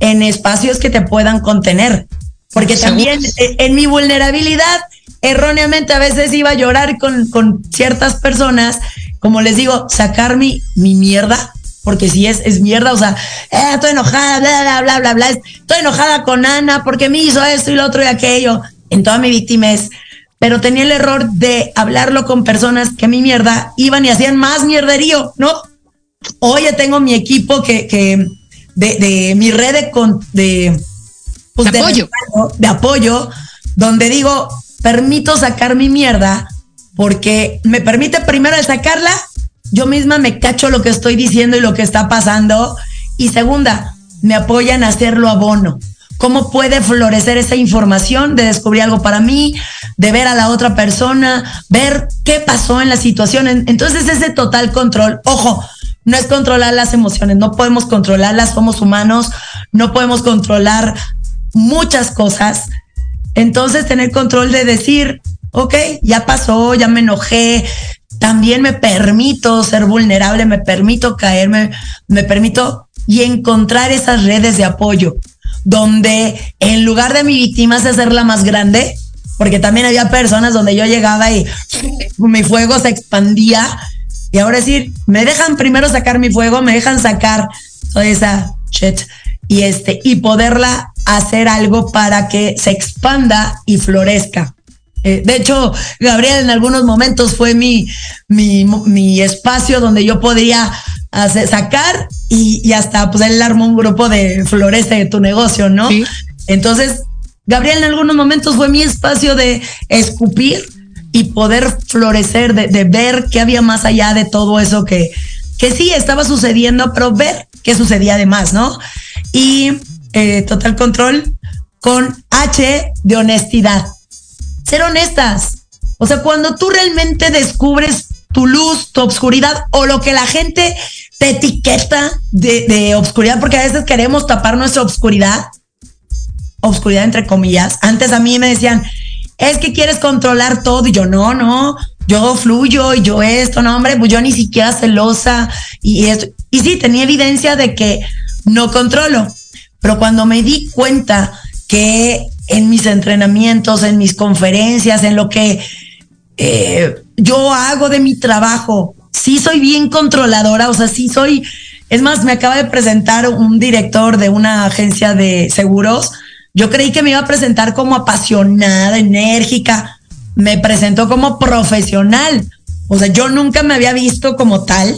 en espacios que te puedan contener. Porque también en mi vulnerabilidad, erróneamente a veces iba a llorar con, con ciertas personas, como les digo, sacar mi, mi mierda, porque si es, es mierda, o sea, eh, estoy enojada, bla, bla, bla, bla, bla, estoy enojada con Ana porque me hizo esto y lo otro y aquello. En toda mi víctima es, pero tenía el error de hablarlo con personas que mi mierda iban y hacían más mierderío, ¿no? Hoy ya tengo mi equipo que, que de, de mi red de, de, pues de, apoyo. De apoyo, donde digo, permito sacar mi mierda porque me permite primero sacarla, yo misma me cacho lo que estoy diciendo y lo que está pasando. Y segunda, me apoyan a hacerlo abono cómo puede florecer esa información de descubrir algo para mí, de ver a la otra persona, ver qué pasó en la situación. Entonces ese total control, ojo, no es controlar las emociones, no podemos controlarlas, somos humanos, no podemos controlar muchas cosas. Entonces tener control de decir, ok, ya pasó, ya me enojé, también me permito ser vulnerable, me permito caerme, me permito y encontrar esas redes de apoyo donde en lugar de mi víctima se hacerla más grande, porque también había personas donde yo llegaba y (laughs) mi fuego se expandía. Y ahora decir, me dejan primero sacar mi fuego, me dejan sacar toda esa shit y este, y poderla hacer algo para que se expanda y florezca. Eh, de hecho, Gabriel en algunos momentos fue mi, mi, mi espacio donde yo podía sacar y, hasta pues él armó un grupo de florece tu negocio, ¿no? Entonces, Gabriel en algunos momentos fue mi espacio de escupir y poder florecer, de, ver qué había más allá de todo eso que, que sí estaba sucediendo, pero ver qué sucedía además, ¿no? Y eh, total control con H de honestidad. Ser honestas. O sea, cuando tú realmente descubres tu luz, tu obscuridad o lo que la gente te etiqueta de, obscuridad, porque a veces queremos tapar nuestra obscuridad, obscuridad entre comillas. Antes a mí me decían, es que quieres controlar todo y yo no, no, yo fluyo y yo esto, no, hombre, pues yo ni siquiera celosa y esto. Y sí, tenía evidencia de que no controlo, pero cuando me di cuenta que en mis entrenamientos, en mis conferencias, en lo que eh, yo hago de mi trabajo, sí soy bien controladora, o sea, sí soy, es más, me acaba de presentar un director de una agencia de seguros. Yo creí que me iba a presentar como apasionada, enérgica. Me presentó como profesional. O sea, yo nunca me había visto como tal.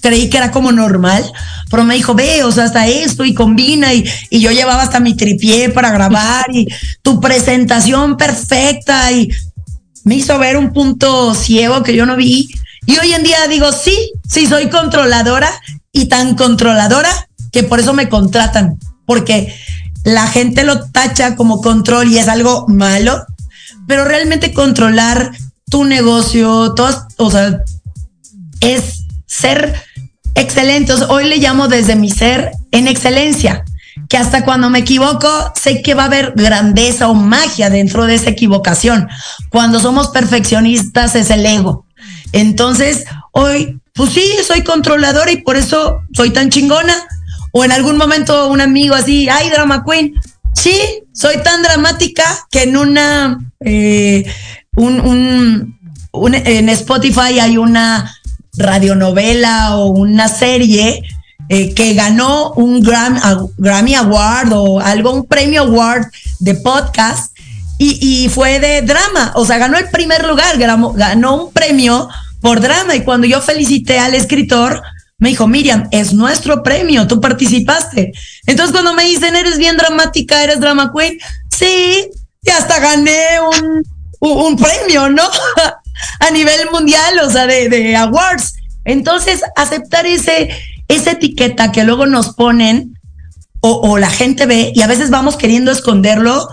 Creí que era como normal, pero me dijo, ve, o sea, hasta esto y combina y, y yo llevaba hasta mi tripié para grabar y tu presentación perfecta y me hizo ver un punto ciego que yo no vi. Y hoy en día digo, sí, sí soy controladora y tan controladora que por eso me contratan, porque la gente lo tacha como control y es algo malo, pero realmente controlar tu negocio, todo, o sea, es ser excelente. hoy le llamo desde mi ser en excelencia, que hasta cuando me equivoco sé que va a haber grandeza o magia dentro de esa equivocación. Cuando somos perfeccionistas es el ego. Entonces, hoy, pues sí, soy controladora y por eso soy tan chingona. O en algún momento un amigo así, ay, drama queen. Sí, soy tan dramática que en una, eh, un, un, en Spotify hay una radionovela o una serie eh, que ganó un Grammy, Award o algo, un premio award de podcast y, fue de drama, o sea, ganó el primer lugar, ganó, un premio por drama y cuando yo felicité al escritor, me dijo, Miriam, es nuestro premio, tú participaste. Entonces cuando me dicen, eres bien dramática, eres drama queen, sí, y hasta gané un, un, premio, ¿no? (laughs) A nivel mundial, o sea, de, de awards. Entonces, aceptar ese, esa etiqueta que luego nos ponen o, o la gente ve y a veces vamos queriendo esconderlo,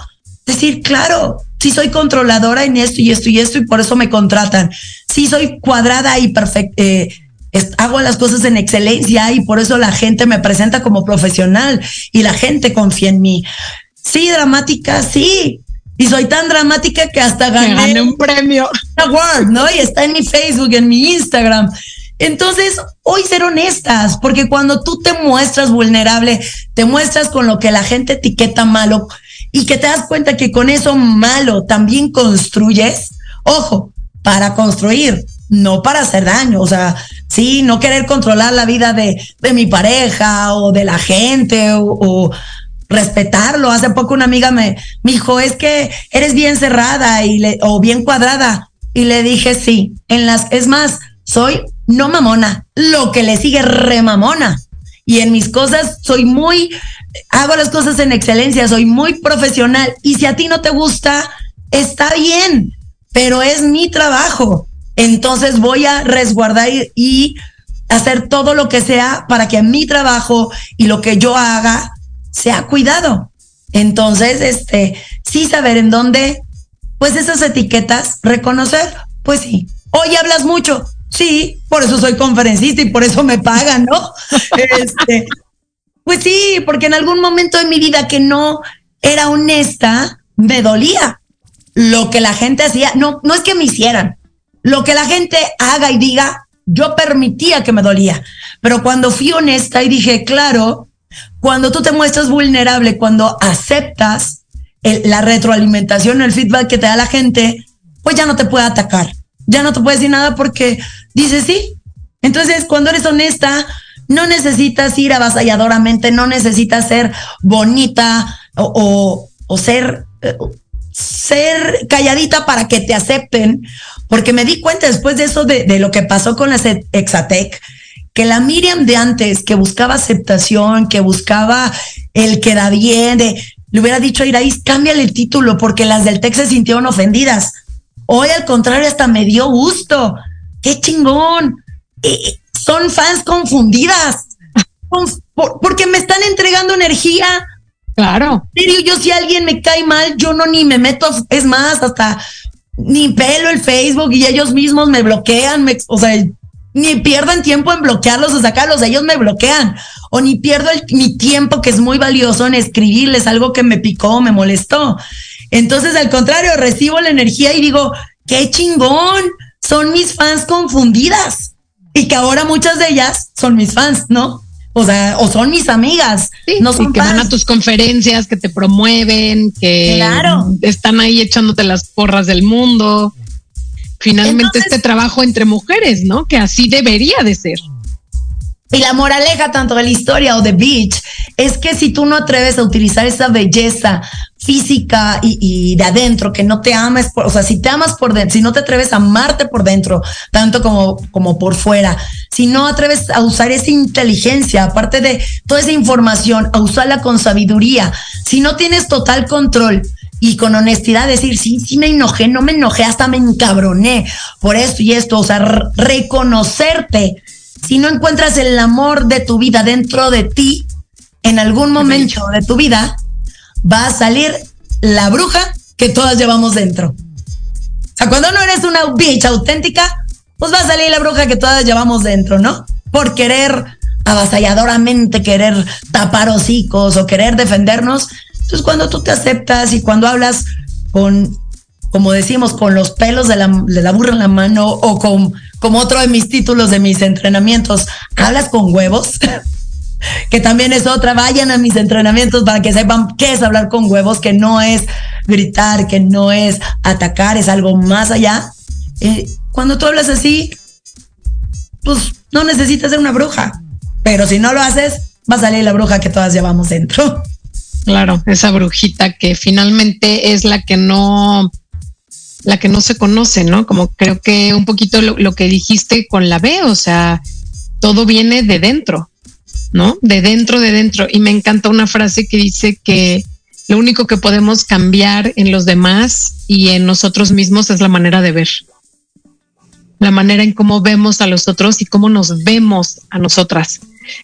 decir, claro, sí soy controladora en esto y esto y esto y por eso me contratan. Sí soy cuadrada y perfecta. Eh, hago las cosas en excelencia y por eso la gente me presenta como profesional y la gente confía en mí. Sí, dramática, sí. Y soy tan dramática que hasta gané, un premio. Award, ¿no? Y está en mi Facebook, en mi Instagram. Entonces, hoy ser honestas, porque cuando tú te muestras vulnerable, te muestras con lo que la gente etiqueta malo, y que te das cuenta que con eso malo también construyes, ojo, para construir, no para hacer daño, o sea, sí, no querer controlar la vida de, de mi pareja o de la gente o, respetarlo. Hace poco una amiga me, dijo, es que eres bien cerrada y o bien cuadrada. Y le dije, sí, en las, es más, soy no mamona, lo que le sigue remamona. Y en mis cosas soy muy hago las cosas en excelencia, soy muy profesional y si a ti no te gusta, está bien, pero es mi trabajo. Entonces voy a resguardar y, hacer todo lo que sea para que mi trabajo y lo que yo haga sea cuidado. Entonces, este, sí saber en dónde, pues esas etiquetas, reconocer, pues sí. Hoy hablas mucho, sí, por eso soy conferencista y por eso me pagan, ¿no? (laughs) este, pues sí, porque en algún momento de mi vida que no era honesta, me dolía. Lo que la gente hacía, no, no es que me hicieran, lo que la gente haga y diga, yo permitía que me dolía. Pero cuando fui honesta y dije, claro, cuando tú te muestras vulnerable, cuando aceptas la retroalimentación, el feedback que te da la gente, pues ya no te puede atacar, ya no te puede decir nada porque dices sí. Entonces, cuando eres honesta, no necesitas ir avasalladoramente, no necesitas ser bonita o, ser, eh, ser calladita para que te acepten, porque me di cuenta después de eso de, de lo que pasó con la Exatec, que la Miriam de antes, que buscaba aceptación, que buscaba el que da bien, de, le hubiera dicho a Iraís, cámbiale el título, porque las del TEC se sintieron ofendidas. Hoy, al contrario, hasta me dio gusto. ¡Qué chingón! Eh, son fans confundidas. porque me están entregando energía. Claro. serio, yo si alguien me cae mal, yo no ni me meto, es más, hasta ni pelo el Facebook y ellos mismos me bloquean, me, o sea, ni pierdan tiempo en bloquearlos o sacarlos, ellos me bloquean. O ni pierdo mi tiempo, que es muy valioso, en escribirles algo que me picó, me molestó. Entonces, al contrario, recibo la energía y digo, qué chingón, son mis fans confundidas. Y que ahora muchas de ellas son mis fans, ¿no? O sea, o son mis amigas. no son que van a tus conferencias, que te promueven, que están ahí echándote las porras del mundo finalmente este trabajo entre mujeres, ¿no? Que así debería de ser. Y la moraleja tanto de la historia o de Beach es que si tú no atreves a utilizar esa belleza física y, de adentro, que no te ames, o sea, si te amas por dentro, si no te atreves a amarte por dentro, tanto como, como por fuera, si no atreves a usar esa inteligencia, aparte de toda esa información, a usarla con sabiduría, si no tienes total control y con honestidad decir, sí, sí me enojé, no me enojé, hasta me encabroné por esto y esto, o sea, reconocerte. Si no encuentras el amor de tu vida dentro de ti, en algún momento de tu vida va a salir la bruja que todas llevamos dentro. O sea, cuando no eres una bitch auténtica, pues va a salir la bruja que todas llevamos dentro, ¿no? Por querer avasalladoramente, querer tapar hocicos o querer defendernos, entonces, cuando tú te aceptas y cuando hablas con, como decimos, con los pelos de la, de la burra en la mano o con, como otro de mis títulos de mis entrenamientos, hablas con huevos, (laughs) que también es otra, vayan a mis entrenamientos para que sepan qué es hablar con huevos, que no es gritar, que no es atacar, es algo más allá. Eh, cuando tú hablas así, pues no necesitas ser una bruja, pero si no lo haces, va a salir la bruja que todas llevamos dentro. Claro, esa brujita que finalmente es la que no, la que no se conoce, ¿no? Como creo que un poquito lo, que dijiste con la B, o sea, todo viene de dentro, ¿no? De dentro, de dentro. Y me encanta una frase que dice que lo único que podemos cambiar en los demás y en nosotros mismos es la manera de ver. La manera en cómo vemos a los otros y cómo nos vemos a nosotras.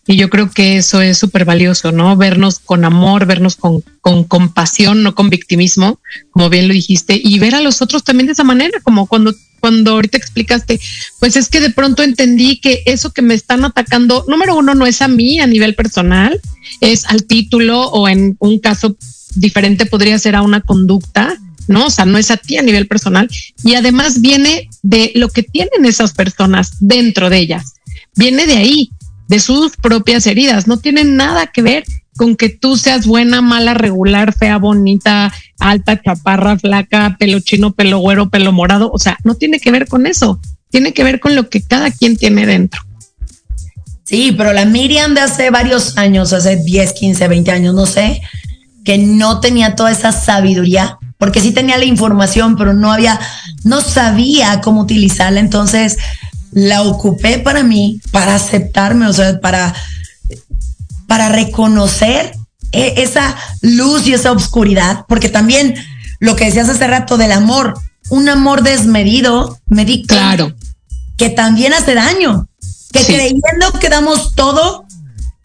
Y yo creo que eso es súper valioso, ¿no? Vernos con amor, vernos con, con compasión, no con victimismo, como bien lo dijiste, y ver a los otros también de esa manera, como cuando cuando ahorita explicaste, pues es que de pronto entendí que eso que me están atacando, número uno, no es a mí a nivel personal, es al título o en un caso diferente podría ser a una conducta, ¿no? O sea, no es a ti a nivel personal y además viene de lo que tienen esas personas dentro de ellas, viene de ahí de sus propias heridas. No tiene nada que ver con que tú seas buena, mala, regular, fea, bonita, alta, chaparra, flaca, pelo chino, pelo güero, pelo morado. O sea, no tiene que ver con eso. Tiene que ver con lo que cada quien tiene dentro. Sí, pero la Miriam de hace varios años, hace 10, 15, 20 años, no sé, que no tenía toda esa sabiduría, porque sí tenía la información, pero no había, no sabía cómo utilizarla. Entonces, la ocupé para mí, para aceptarme, o sea, para, para reconocer e, esa luz y esa oscuridad, porque también lo que decías hace rato del amor, un amor desmedido, me di claro. que también hace daño. que creyendo que damos todo,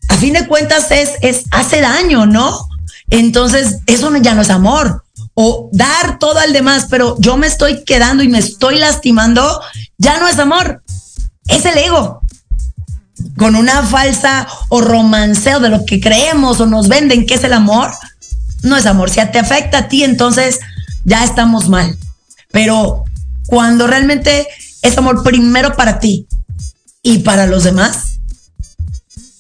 a fin de cuentas es, es, hace daño, ¿no? Entonces, eso ya no es amor. O dar todo al demás, pero yo me estoy quedando y me estoy lastimando, ya no es amor. Es el ego. Con una falsa o romanceo de lo que creemos o nos venden que es el amor, no es amor. Si te afecta a ti, entonces ya estamos mal. Pero cuando realmente es amor primero para ti y para los demás,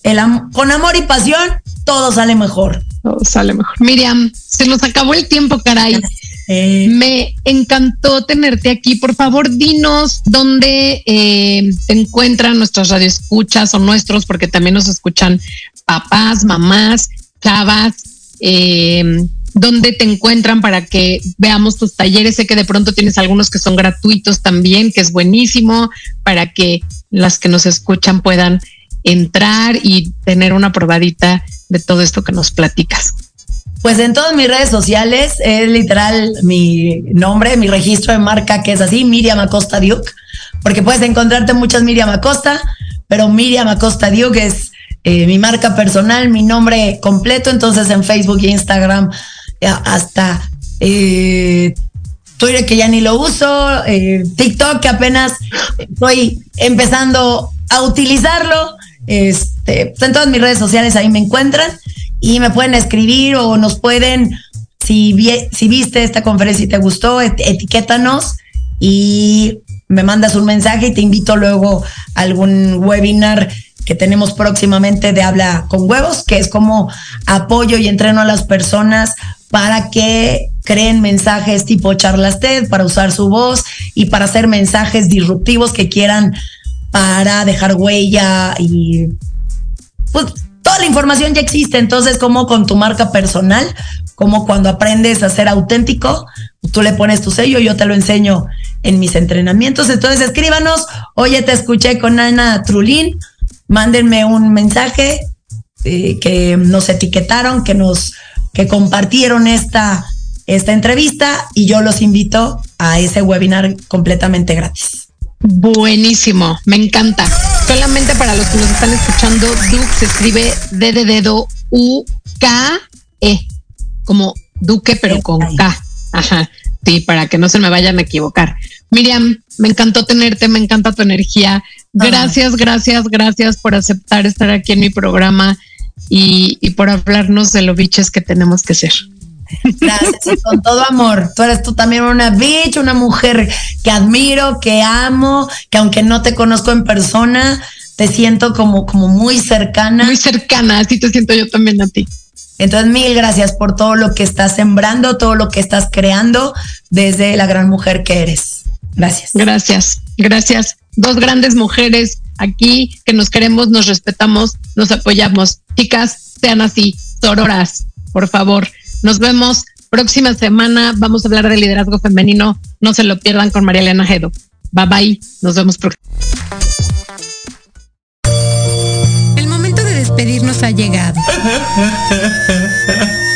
el con amor y pasión, todo sale mejor. Todo sale mejor. Miriam, se nos acabó el tiempo, caray. Eh, Me encantó tenerte aquí. Por favor, dinos dónde eh, te encuentran nuestras radioescuchas o nuestros, porque también nos escuchan papás, mamás, chavas. Eh, dónde te encuentran para que veamos tus talleres. Sé que de pronto tienes algunos que son gratuitos también, que es buenísimo, para que las que nos escuchan puedan entrar y tener una probadita de todo esto que nos platicas. Pues en todas mis redes sociales es literal mi nombre, mi registro de marca que es así, Miriam Acosta Duke, porque puedes encontrarte muchas Miriam Acosta, pero Miriam Acosta Duke es eh, mi marca personal, mi nombre completo, entonces en Facebook e Instagram hasta eh, Twitter que ya ni lo uso, eh, TikTok que apenas estoy empezando a utilizarlo. Este, pues, en todas mis redes sociales ahí me encuentran y me pueden escribir o nos pueden, si, si viste esta conferencia y te gustó, etiquétanos y me mandas un mensaje y te invito luego a algún webinar que tenemos próximamente de Habla con Huevos, que es como apoyo y entreno a las personas para que creen mensajes tipo charlas TED, para usar su voz y para hacer mensajes disruptivos que quieran para dejar huella y pues toda la información ya existe, entonces como con tu marca personal, como cuando aprendes a ser auténtico, tú le pones tu sello, yo te lo enseño en mis entrenamientos, entonces escríbanos, oye, te escuché con Ana Trulín, mándenme un mensaje eh, que nos etiquetaron, que nos que compartieron esta, esta entrevista y yo los invito a ese webinar completamente gratis. Buenísimo, me encanta. Solamente para los que nos están escuchando, Duke se escribe D de dedo U K E, como Duque pero con K. Ajá. Sí, para que no se me vayan a equivocar. Miriam, me encantó tenerte, me encanta tu energía. Gracias, gracias, gracias por aceptar estar aquí en mi programa y, por hablarnos de lo biches que tenemos que ser. (laughs) Gracias, con todo amor. Tú eres tú también una bitch, una mujer que admiro, que amo, que aunque no te conozco en persona, te siento como, como muy cercana. Muy cercana, así te siento yo también a ti. Entonces, mil gracias por todo lo que estás sembrando, todo lo que estás creando desde la gran mujer que eres. Gracias. Gracias, gracias. Dos grandes mujeres aquí que nos queremos, nos respetamos, nos apoyamos. Chicas, sean así, sororas, por favor. Nos vemos próxima semana. Vamos a hablar de liderazgo femenino. No se lo pierdan con María Elena Jedo. Bye bye. Nos vemos próxima. El momento de despedirnos ha llegado. (laughs)